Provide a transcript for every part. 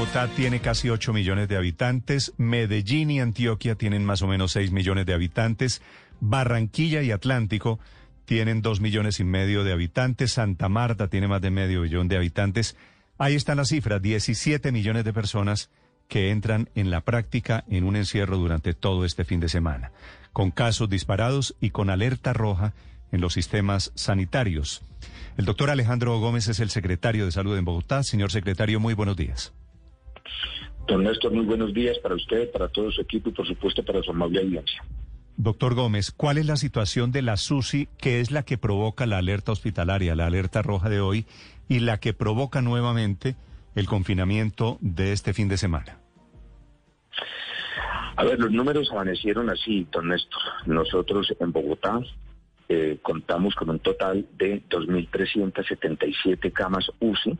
Bogotá tiene casi 8 millones de habitantes. Medellín y Antioquia tienen más o menos 6 millones de habitantes. Barranquilla y Atlántico tienen 2 millones y medio de habitantes. Santa Marta tiene más de medio millón de habitantes. Ahí están las cifras, 17 millones de personas que entran en la práctica en un encierro durante todo este fin de semana, con casos disparados y con alerta roja en los sistemas sanitarios. El doctor Alejandro Gómez es el secretario de Salud en Bogotá. Señor secretario, muy buenos días. Don Néstor, muy buenos días para usted, para todo su equipo y por supuesto para su amable audiencia. Doctor Gómez, ¿cuál es la situación de la SUSI, que es la que provoca la alerta hospitalaria, la alerta roja de hoy, y la que provoca nuevamente el confinamiento de este fin de semana? A ver, los números amanecieron así, don Néstor. Nosotros en Bogotá eh, contamos con un total de 2.377 camas UCI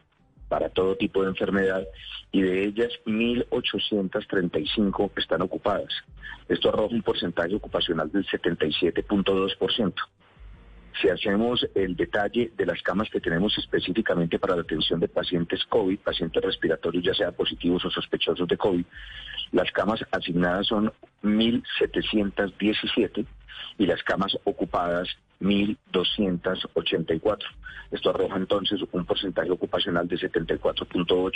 para todo tipo de enfermedad y de ellas 1.835 están ocupadas. Esto arroja un porcentaje ocupacional del 77.2%. Si hacemos el detalle de las camas que tenemos específicamente para la atención de pacientes COVID, pacientes respiratorios, ya sea positivos o sospechosos de COVID, las camas asignadas son 1.717 y las camas ocupadas 1.284. Esto arroja entonces un porcentaje ocupacional de 74.8,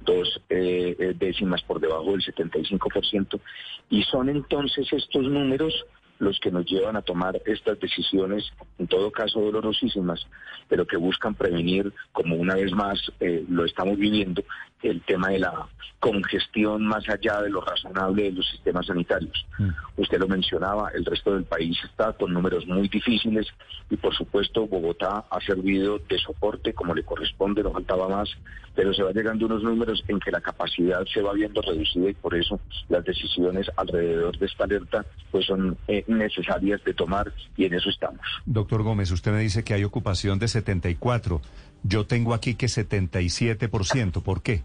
dos eh, eh, décimas por debajo del 75%. Y son entonces estos números los que nos llevan a tomar estas decisiones, en todo caso dolorosísimas, pero que buscan prevenir, como una vez más eh, lo estamos viviendo, el tema de la congestión más allá de lo razonable de los sistemas sanitarios. Mm. Usted lo mencionaba, el resto del país está con números muy difíciles y por supuesto Bogotá ha servido de soporte como le corresponde, no faltaba más, pero se va llegando a unos números en que la capacidad se va viendo reducida y por eso las decisiones alrededor de esta alerta pues son eh, necesarias de tomar y en eso estamos. Doctor Gómez, usted me dice que hay ocupación de 74. Yo tengo aquí que 77%. ¿Por qué?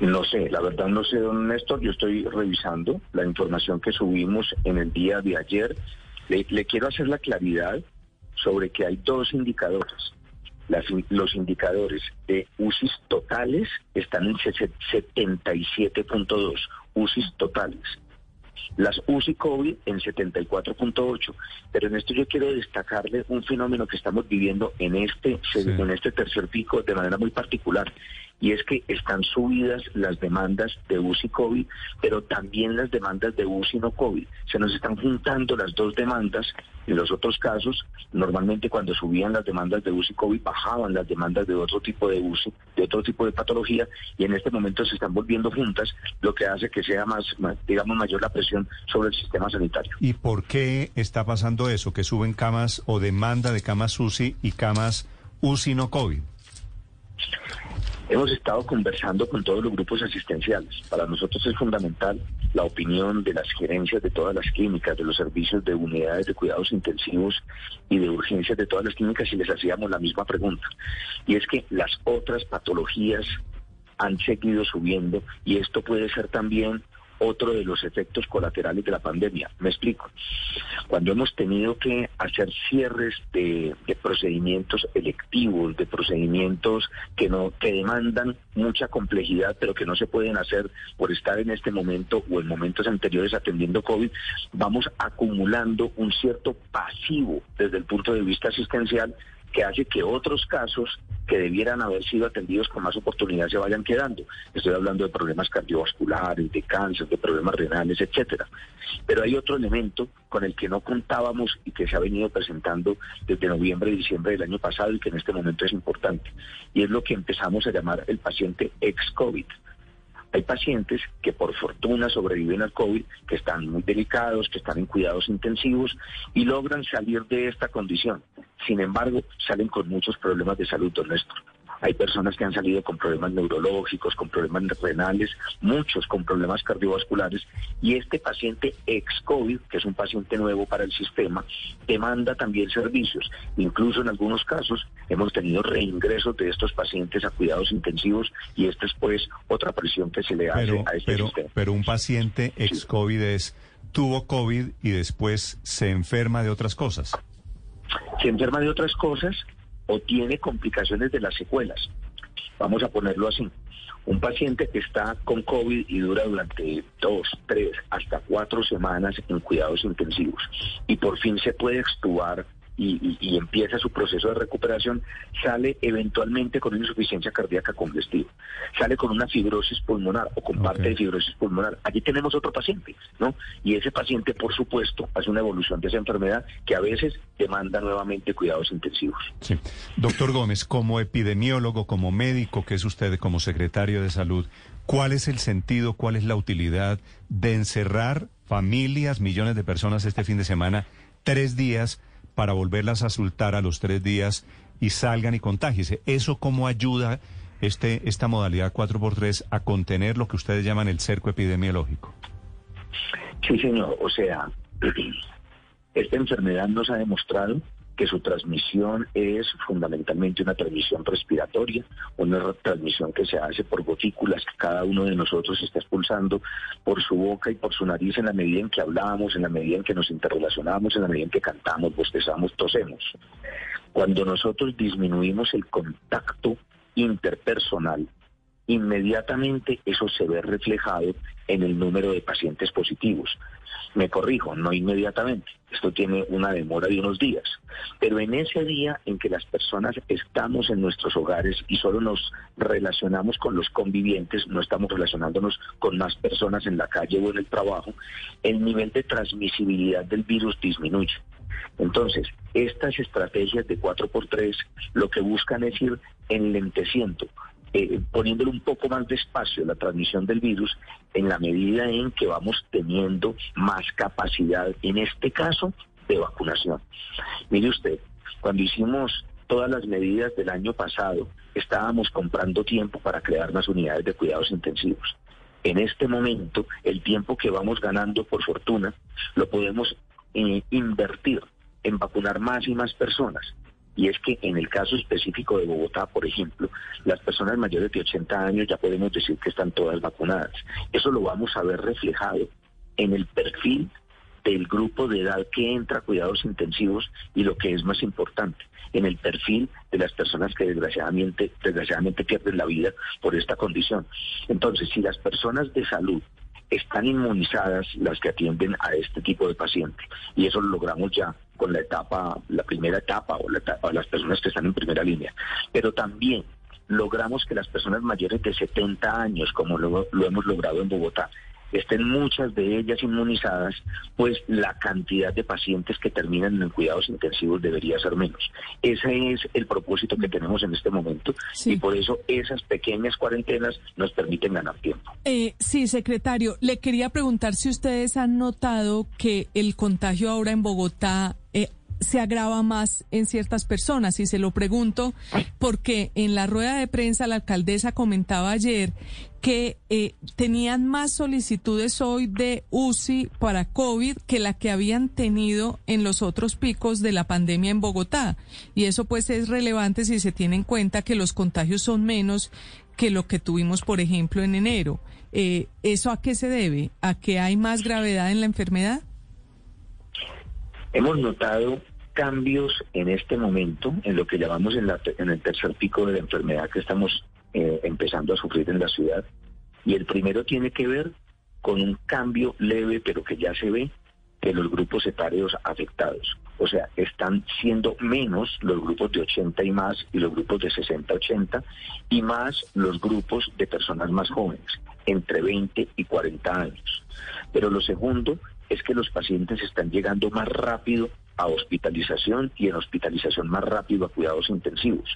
No sé, la verdad no sé, don Néstor. Yo estoy revisando la información que subimos en el día de ayer. Le, quiero hacer la claridad sobre que hay dos indicadores. los indicadores de UCIs totales están en 77.2 UCIs totales las UCI COVID en 74.8. Pero en esto yo quiero destacarle un fenómeno que estamos viviendo en este, en este tercer pico de manera muy particular y es que están subidas las demandas de UCI COVID, pero también las demandas de UCI no COVID. Se nos están juntando las dos demandas. En los otros casos, normalmente cuando subían las demandas de UCI COVID, bajaban las demandas de otro tipo de UCI, de otro tipo de patología, y en este momento se están volviendo juntas, lo que hace que sea más, digamos, mayor la presión sobre el sistema sanitario. ¿Y por qué está pasando eso? Que suben camas o demanda de camas UCI y camas UCI no COVID. Hemos estado conversando con todos los grupos asistenciales. Para nosotros es fundamental la opinión de las gerencias de todas las clínicas, de los servicios de unidades de cuidados intensivos y de urgencias de todas las clínicas y les hacíamos la misma pregunta. Y es que las otras patologías han seguido subiendo y esto puede ser también otro de los efectos colaterales de la pandemia. Me explico. Cuando hemos tenido que hacer cierres de, procedimientos electivos, de procedimientos que no que demandan mucha complejidad, pero que no se pueden hacer por estar en este momento o en momentos anteriores atendiendo COVID, vamos acumulando un cierto pasivo desde el punto de vista asistencial que hace que otros casos que debieran haber sido atendidos con más oportunidad se vayan quedando. Estoy hablando de problemas cardiovasculares, de cáncer, de problemas renales, etcétera. Pero hay otro elemento con el que no contábamos y que se ha venido presentando desde noviembre y diciembre del año pasado y que en este momento es importante. Y es lo que empezamos a llamar el paciente ex-COVID. Hay pacientes que por fortuna sobreviven al COVID, que están muy delicados, que están en cuidados intensivos y logran salir de esta condición. Sin embargo, salen con muchos problemas de salud, don. Hay personas que han salido con problemas neurológicos, con problemas renales, muchos con problemas cardiovasculares, y este paciente ex-COVID, que es un paciente nuevo para el sistema, demanda también servicios. Incluso en algunos casos hemos tenido reingresos de estos pacientes a cuidados intensivos y esta es pues otra presión que se le hace a este pero, sistema. Pero un paciente ex-COVID es, tuvo COVID y después se enferma de otras cosas. Se enferma de otras cosas o tiene complicaciones de las secuelas. Vamos a ponerlo así. Un paciente que está con COVID y dura durante dos, tres, hasta cuatro semanas en cuidados intensivos y por fin se puede extubar y, empieza su proceso de recuperación, sale eventualmente con una insuficiencia cardíaca congestiva, sale con una fibrosis pulmonar o con parte de fibrosis pulmonar. Aquí tenemos otro paciente, ¿no? Y ese paciente, por supuesto, hace una evolución de esa enfermedad que a veces demanda nuevamente cuidados intensivos. Sí. Doctor Gómez, como epidemiólogo, como médico que es usted, como secretario de salud, ¿cuál es el sentido, cuál es la utilidad de encerrar familias, millones de personas este fin de semana, tres días? Para volverlas a soltar a los tres días y salgan y contagiese. ¿Eso cómo ayuda este, esta modalidad 4x3 a contener lo que ustedes llaman el cerco epidemiológico? Sí, señor. O sea, esta enfermedad nos ha demostrado que su transmisión es fundamentalmente una transmisión respiratoria, una transmisión que se hace por gotículas que cada uno de nosotros está expulsando por su boca y por su nariz en la medida en que hablamos, en la medida en que nos interrelacionamos, en la medida en que cantamos, bostezamos, tosemos. Cuando nosotros disminuimos el contacto interpersonal, inmediatamente eso se ve reflejado en el número de pacientes positivos. Me corrijo, no inmediatamente. Esto tiene una demora de unos días. Pero en ese día en que las personas estamos en nuestros hogares y solo nos relacionamos con los convivientes, no estamos relacionándonos con más personas en la calle o en el trabajo, el nivel de transmisibilidad del virus disminuye. Entonces, estas estrategias de 4x3 lo que buscan es ir enlenteciendo eh, poniéndole un poco más de espacio a la transmisión del virus en la medida en que vamos teniendo más capacidad, en este caso, de vacunación. Mire usted, cuando hicimos todas las medidas del año pasado, estábamos comprando tiempo para crear más unidades de cuidados intensivos. En este momento, el tiempo que vamos ganando, por fortuna, lo podemos eh, invertir en vacunar más y más personas. Y es que en el caso específico de Bogotá, por ejemplo, las personas mayores de 80 años ya podemos decir que están todas vacunadas. Eso lo vamos a ver reflejado en el perfil del grupo de edad que entra a cuidados intensivos y lo que es más importante, en el perfil de las personas que desgraciadamente, desgraciadamente pierden la vida por esta condición. Entonces, si las personas de salud están inmunizadas las que atienden a este tipo de pacientes. Y eso lo logramos ya con la etapa, la primera etapa o, las personas que están en primera línea. Pero también logramos que las personas mayores de 70 años, como lo hemos logrado en Bogotá, estén muchas de ellas inmunizadas, pues la cantidad de pacientes que terminan en cuidados intensivos debería ser menos. Ese es el propósito que tenemos en este momento y por eso esas pequeñas cuarentenas nos permiten ganar tiempo. Eh, sí, secretario, le quería preguntar si ustedes han notado que el contagio ahora en Bogotá se agrava más en ciertas personas. Y se lo pregunto porque en la rueda de prensa la alcaldesa comentaba ayer que eh, tenían más solicitudes hoy de UCI para COVID que la que habían tenido en los otros picos de la pandemia en Bogotá. Y eso pues es relevante si se tiene en cuenta que los contagios son menos que lo que tuvimos, por ejemplo, en enero. Eh, ¿Eso a qué se debe? ¿A que hay más gravedad en la enfermedad? Hemos notado cambios en este momento, en lo que llamamos en, el tercer pico de la enfermedad que estamos eh, empezando a sufrir en la ciudad. Y el primero tiene que ver con un cambio leve, pero que ya se ve, de los grupos etarios afectados. O sea, están siendo menos los grupos de 80 y más y los grupos de 60-80 y más los grupos de personas más jóvenes, entre 20 y 40 años. Pero lo segundo es que los pacientes están llegando más rápido a hospitalización y en hospitalización más rápido a cuidados intensivos.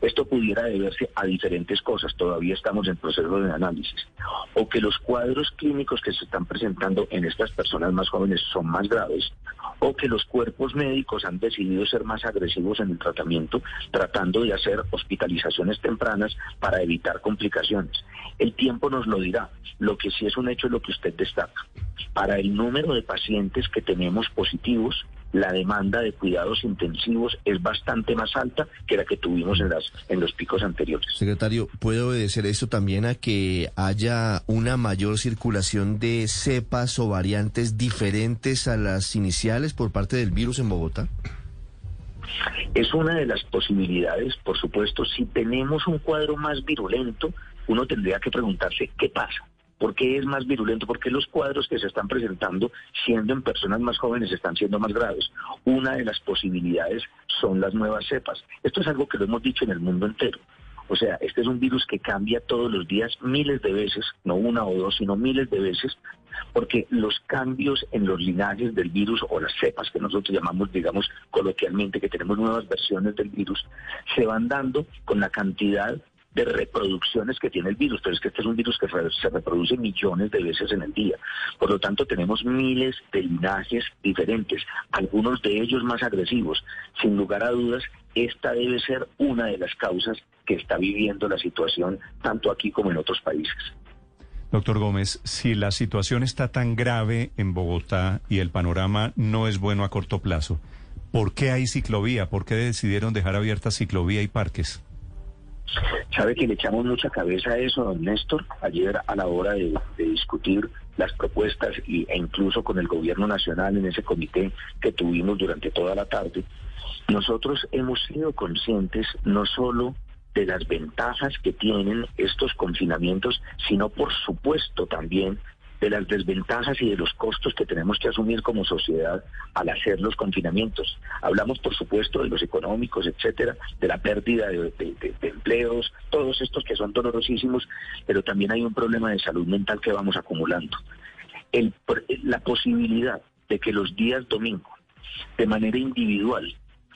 Esto pudiera deberse a diferentes cosas, todavía estamos en proceso de análisis, o que los cuadros clínicos que se están presentando en estas personas más jóvenes son más graves, o que los cuerpos médicos han decidido ser más agresivos en el tratamiento, tratando de hacer hospitalizaciones tempranas para evitar complicaciones. El tiempo nos lo dirá. Lo que sí es un hecho es lo que usted destaca. Para el número de pacientes que tenemos positivos, la demanda de cuidados intensivos es bastante más alta que la que tuvimos en, las, en los picos anteriores. Secretario, ¿puede obedecer esto también a que haya una mayor circulación de cepas o variantes diferentes a las iniciales por parte del virus en Bogotá? Es una de las posibilidades, por supuesto, si tenemos un cuadro más virulento, uno tendría que preguntarse qué pasa. ¿Por qué es más virulento? Porque los cuadros que se están presentando, siendo en personas más jóvenes, están siendo más graves. Una de las posibilidades son las nuevas cepas. Esto es algo que lo hemos dicho en el mundo entero. O sea, este es un virus que cambia todos los días miles de veces, no una o dos, sino miles de veces, porque los cambios en los linajes del virus o las cepas que nosotros llamamos, digamos, coloquialmente, que tenemos nuevas versiones del virus, se van dando con la cantidad de reproducciones que tiene el virus, pero es que este es un virus que se reproduce millones de veces en el día. Por lo tanto, tenemos miles de linajes diferentes, algunos de ellos más agresivos. Sin lugar a dudas, esta debe ser una de las causas que está viviendo la situación tanto aquí como en otros países. Doctor Gómez, si la situación está tan grave en Bogotá y el panorama no es bueno a corto plazo, ¿por qué hay ciclovía? ¿Por qué decidieron dejar abierta ciclovía y parques? Sabe que le echamos mucha cabeza a eso, don Néstor, ayer a la hora de, discutir las propuestas y, e incluso con el gobierno nacional en ese comité que tuvimos durante toda la tarde, nosotros hemos sido conscientes no solo de las ventajas que tienen estos confinamientos, sino por supuesto también de las desventajas y de los costos que tenemos que asumir como sociedad al hacer los confinamientos. Hablamos, por supuesto, de los económicos, etcétera, de la pérdida de, empleos, todos estos que son dolorosísimos, pero también hay un problema de salud mental que vamos acumulando. la posibilidad de que los días domingo, de manera individual,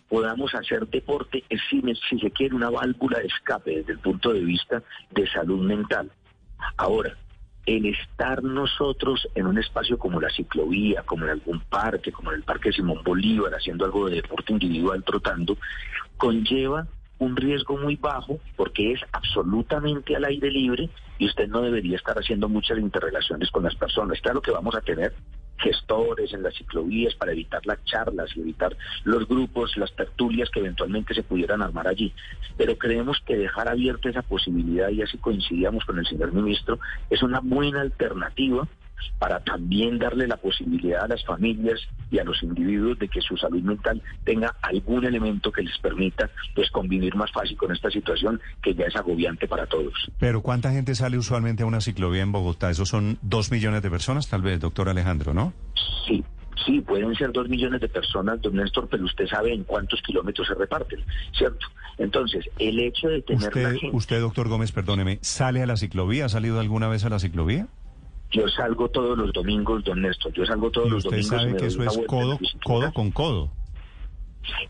podamos hacer deporte es, si, si se quiere, una válvula de escape desde el punto de vista de salud mental. Ahora, el estar nosotros en un espacio como la ciclovía, como en algún parque, como en el Parque Simón Bolívar, haciendo algo de deporte individual, trotando, conlleva un riesgo muy bajo porque es absolutamente al aire libre y usted no debería estar haciendo muchas interrelaciones con las personas. Claro que vamos a tener gestores en las ciclovías para evitar las charlas y evitar los grupos, las tertulias que eventualmente se pudieran armar allí. Pero creemos que dejar abierta esa posibilidad, y así coincidíamos con el señor ministro, es una buena alternativa para también darle la posibilidad a las familias y a los individuos de que su salud mental tenga algún elemento que les permita pues convivir más fácil con esta situación que ya es agobiante para todos. Pero ¿cuánta gente sale usualmente a una ciclovía en Bogotá? Esos son dos millones de personas, tal vez, doctor Alejandro, ¿no? Sí, Sí, pueden ser dos millones de personas, don Néstor, pero usted sabe en cuántos kilómetros se reparten, ¿cierto? Entonces, el hecho de tener... Usted, usted doctor Gómez, perdóneme, ¿sale a la ciclovía? ¿Ha salido alguna vez a la ciclovía? Yo salgo todos los domingos, don Néstor. Yo salgo todos los domingos. ¿Usted sabe que eso es codo, codo con codo?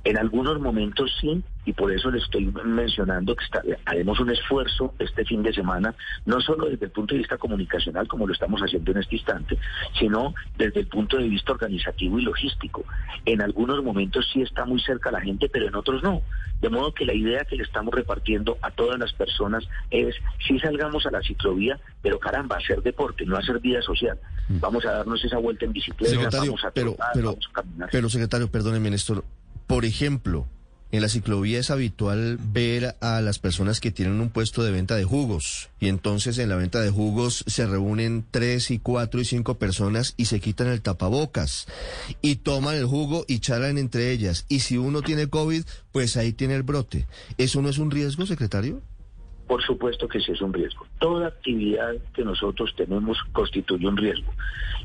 En algunos momentos sí, y por eso le estoy mencionando que haremos un esfuerzo este fin de semana, no solo desde el punto de vista comunicacional, como lo estamos haciendo en este instante, sino desde el punto de vista organizativo y logístico. En algunos momentos sí está muy cerca la gente, pero en otros no. De modo que la idea que le estamos repartiendo a todas las personas es, si salgamos a la ciclovía, pero caramba, hacer deporte, no hacer vida social. Mm. Vamos a darnos esa vuelta en bicicleta, vamos a pero, vamos a caminar. Pero, secretario, perdóneme, Néstor, por ejemplo, en la ciclovía es habitual ver a las personas que tienen un puesto de venta de jugos y entonces en la venta de jugos se reúnen tres y cuatro y cinco personas y se quitan el tapabocas y toman el jugo y charlan entre ellas y si uno tiene COVID pues ahí tiene el brote. ¿Eso no es un riesgo, secretario? Por supuesto que sí es un riesgo. Toda actividad que nosotros tenemos constituye un riesgo.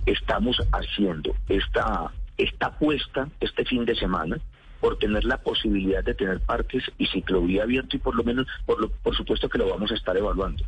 Estamos haciendo esta, esta apuesta este fin de semana por tener la posibilidad de tener parques y ciclovía abierto y por lo menos, por, lo, por supuesto que lo vamos a estar evaluando.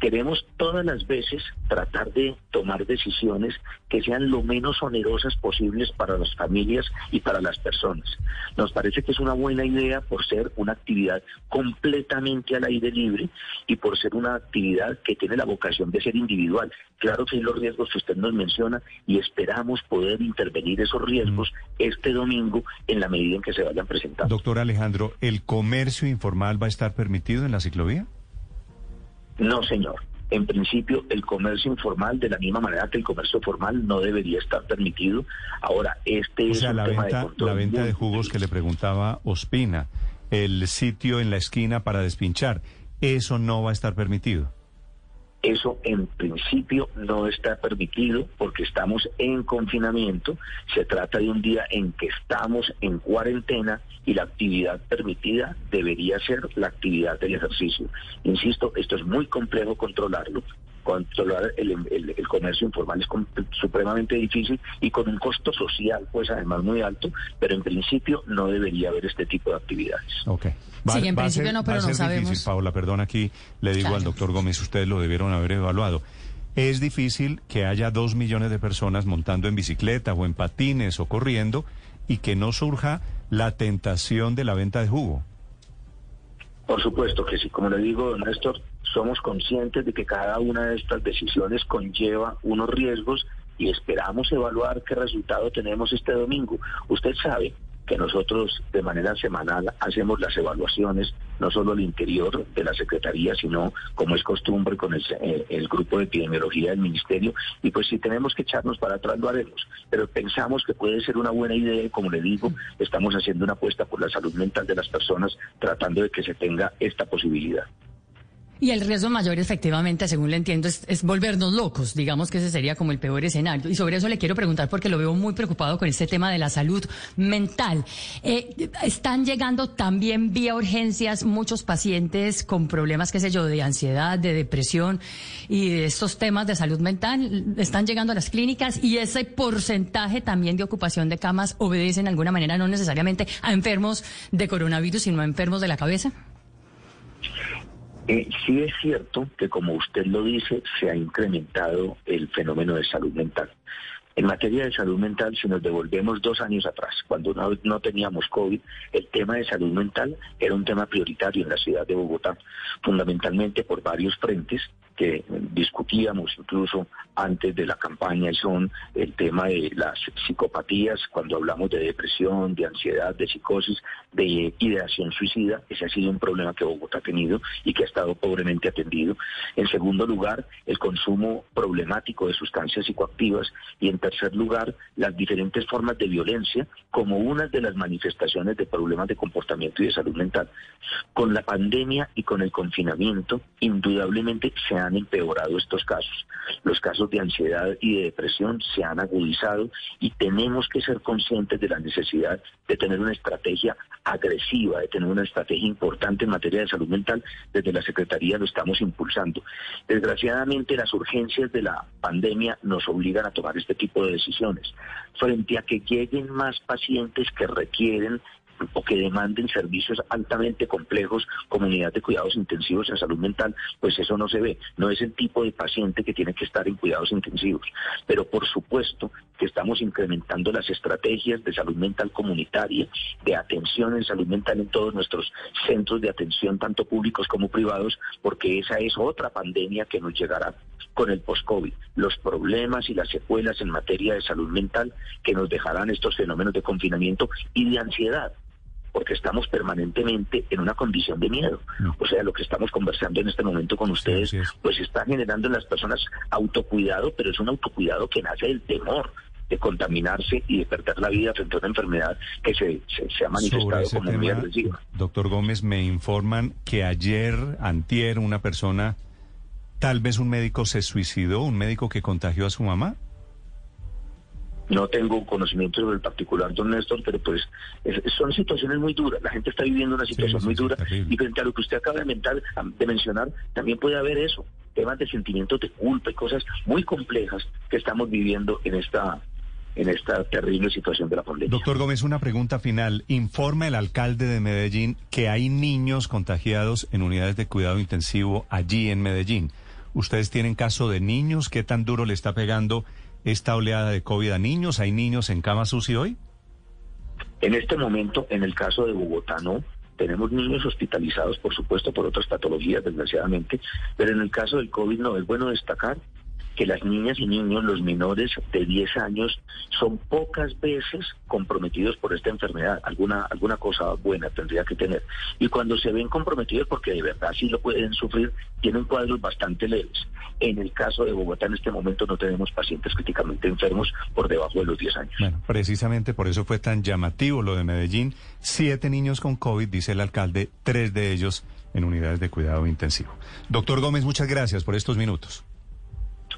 Queremos todas las veces tratar de tomar decisiones que sean lo menos onerosas posibles para las familias y para las personas. Nos parece que es una buena idea por ser una actividad completamente al aire libre y por ser una actividad que tiene la vocación de ser individual. Claro que hay los riesgos que usted nos menciona y esperamos poder intervenir esos riesgos este domingo en la medida en que se vayan presentando. Doctor Alejandro, ¿el comercio informal va a estar permitido en la ciclovía? No, señor. En principio, el comercio informal, de la misma manera que el comercio formal, no debería estar permitido. Ahora, este o es sea, un la tema venta, de control. la venta de jugos que le preguntaba Ospina, el sitio en la esquina para despinchar, eso no va a estar permitido. Eso en principio no está permitido porque estamos en confinamiento. Se trata de un día en que estamos en cuarentena y la actividad permitida debería ser la actividad del ejercicio. Insisto, esto es muy complejo controlarlo. Controlar el, el- el comercio informal es supremamente difícil y con un costo social, pues además muy alto, pero en principio no debería haber este tipo de actividades. Ok. Sí, en principio no, pero va no ser difícil, sabemos. Paola, perdón, aquí le digo Claro. al doctor Gómez, ustedes lo debieron haber evaluado. Es difícil que haya dos millones de personas montando en bicicleta o en patines o corriendo y que no surja la tentación de la venta de jugo. Por supuesto que sí, como le digo, don Néstor, somos conscientes de que cada una de estas decisiones conlleva unos riesgos y esperamos evaluar qué resultado tenemos este domingo. Usted sabe que nosotros de manera semanal hacemos las evaluaciones, no solo al interior de la Secretaría, sino como es costumbre con el, eh, el grupo de epidemiología del Ministerio, y pues si tenemos que echarnos para atrás lo haremos, pero pensamos que puede ser una buena idea como le digo, estamos haciendo una apuesta por la salud mental de las personas, tratando de que se tenga esta posibilidad. Y el riesgo mayor, efectivamente, según le entiendo, es, es volvernos locos. Digamos que ese sería como el peor escenario. Y sobre eso le quiero preguntar porque lo veo muy preocupado con este tema de la salud mental. Eh, están llegando también vía urgencias muchos pacientes con problemas, qué sé yo, de ansiedad, de depresión y de estos temas de salud mental. Están llegando a las clínicas y ese porcentaje también de ocupación de camas obedece en alguna manera no necesariamente a enfermos de coronavirus, sino a enfermos de la cabeza. Eh, sí es cierto que, como usted lo dice, se ha incrementado el fenómeno de salud mental. En materia de salud mental, si nos devolvemos dos años atrás, cuando no, no teníamos COVID, el tema de salud mental era un tema prioritario en la ciudad de Bogotá, fundamentalmente por varios frentes que discutíamos incluso antes de la campaña y son el tema de las psicopatías, cuando hablamos de depresión, de ansiedad, de psicosis, de ideación suicida, ese ha sido un problema que Bogotá ha tenido y que ha estado pobremente atendido. En segundo lugar, el consumo problemático de sustancias psicoactivas y en tercer lugar, las diferentes formas de violencia como una de las manifestaciones de problemas de comportamiento y de salud mental. Con la pandemia y con el confinamiento, indudablemente se han empeorado estos casos. Los casos de ansiedad y de depresión se han agudizado y tenemos que ser conscientes de la necesidad de tener una estrategia agresiva, de tener una estrategia importante en materia de salud mental. Desde la Secretaría lo estamos impulsando. Desgraciadamente las urgencias de la pandemia nos obligan a tomar este tipo de decisiones. Frente a que lleguen más pacientes que requieren o que demanden servicios altamente complejos como unidad de cuidados intensivos en salud mental, pues eso no se ve. No es el tipo de paciente que tiene que estar en cuidados intensivos. Pero por supuesto que estamos incrementando las estrategias de salud mental comunitaria, de atención en salud mental en todos nuestros centros de atención, tanto públicos como privados, porque esa es otra pandemia que nos llegará con el post-COVID, los problemas y las secuelas en materia de salud mental que nos dejarán estos fenómenos de confinamiento y de ansiedad porque estamos permanentemente en una condición de miedo. O sea, lo que estamos conversando en este momento con ustedes, es. pues está generando en las personas autocuidado, pero es un autocuidado que nace del temor de contaminarse y de perder la vida frente a una enfermedad que se, se, se ha manifestado como muy tema, agresiva. doctor Gómez, me informan que ayer, antier, una persona, tal vez un médico se suicidó, un médico que contagió a su mamá. No tengo conocimiento sobre el particular, don Néstor, pero pues es- son situaciones muy duras. La gente está viviendo una situación sí, muy dura y frente a lo que usted acaba de, mentar- de mencionar, también puede haber eso, temas de sentimientos de culpa y cosas muy complejas que estamos viviendo en esta en esta terrible situación de la pandemia. Doctor Gómez, una pregunta final. Informa el alcalde de Medellín que hay niños contagiados en unidades de cuidado intensivo allí en Medellín. ¿Ustedes tienen caso de niños? ¿Qué tan duro le está pegando esta oleada de COVID a niños? ¿Hay niños en cama UCI hoy? En este momento, en el caso de Bogotá, no. Tenemos niños hospitalizados, por supuesto, por otras patologías, desgraciadamente, pero en el caso del COVID no. Es bueno destacar que las niñas y niños, los menores de 10 años, son pocas veces comprometidos por esta enfermedad. Alguna, alguna cosa buena tendría que tener. Y cuando se ven comprometidos, porque de verdad sí lo pueden sufrir, tienen cuadros bastante leves. En el caso de Bogotá, en este momento no tenemos pacientes críticamente enfermos por debajo de los 10 años. Bueno, precisamente por eso fue tan llamativo lo de Medellín. Siete niños con COVID, dice el alcalde, tres de ellos en unidades de cuidado intensivo. Doctor Gómez, muchas gracias por estos minutos.